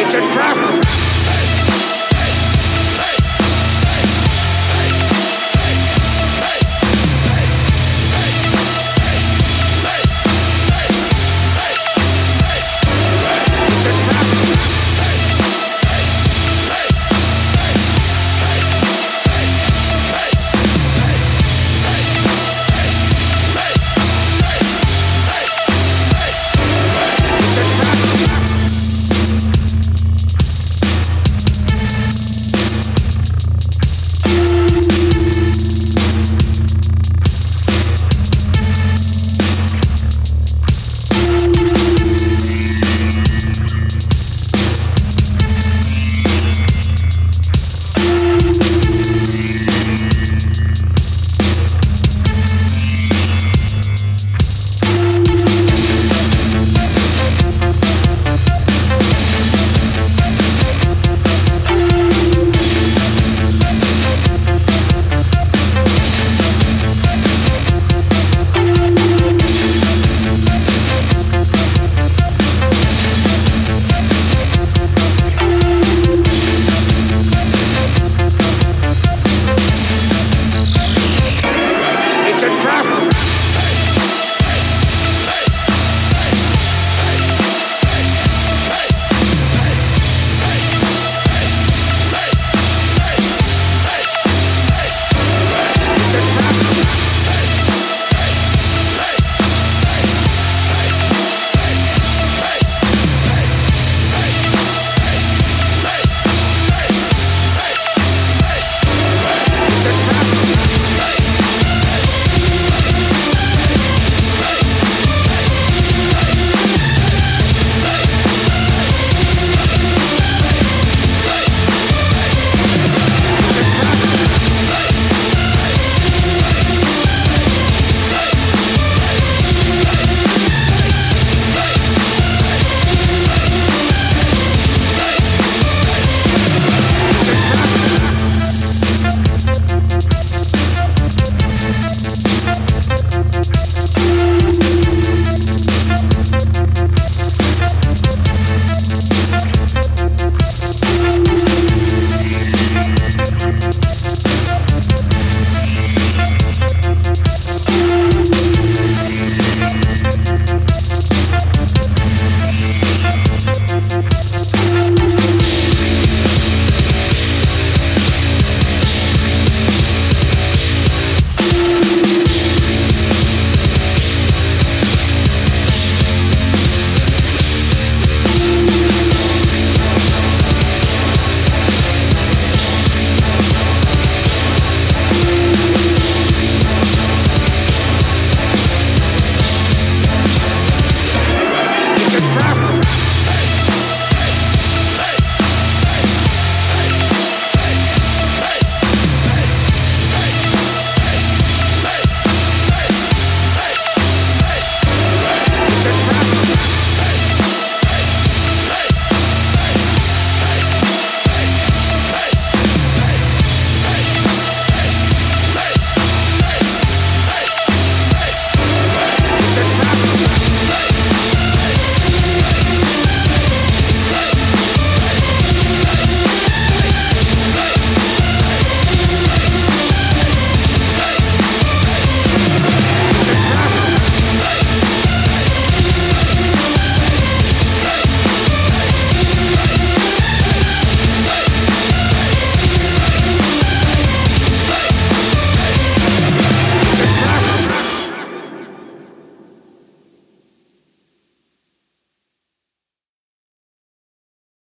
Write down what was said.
It's a trap!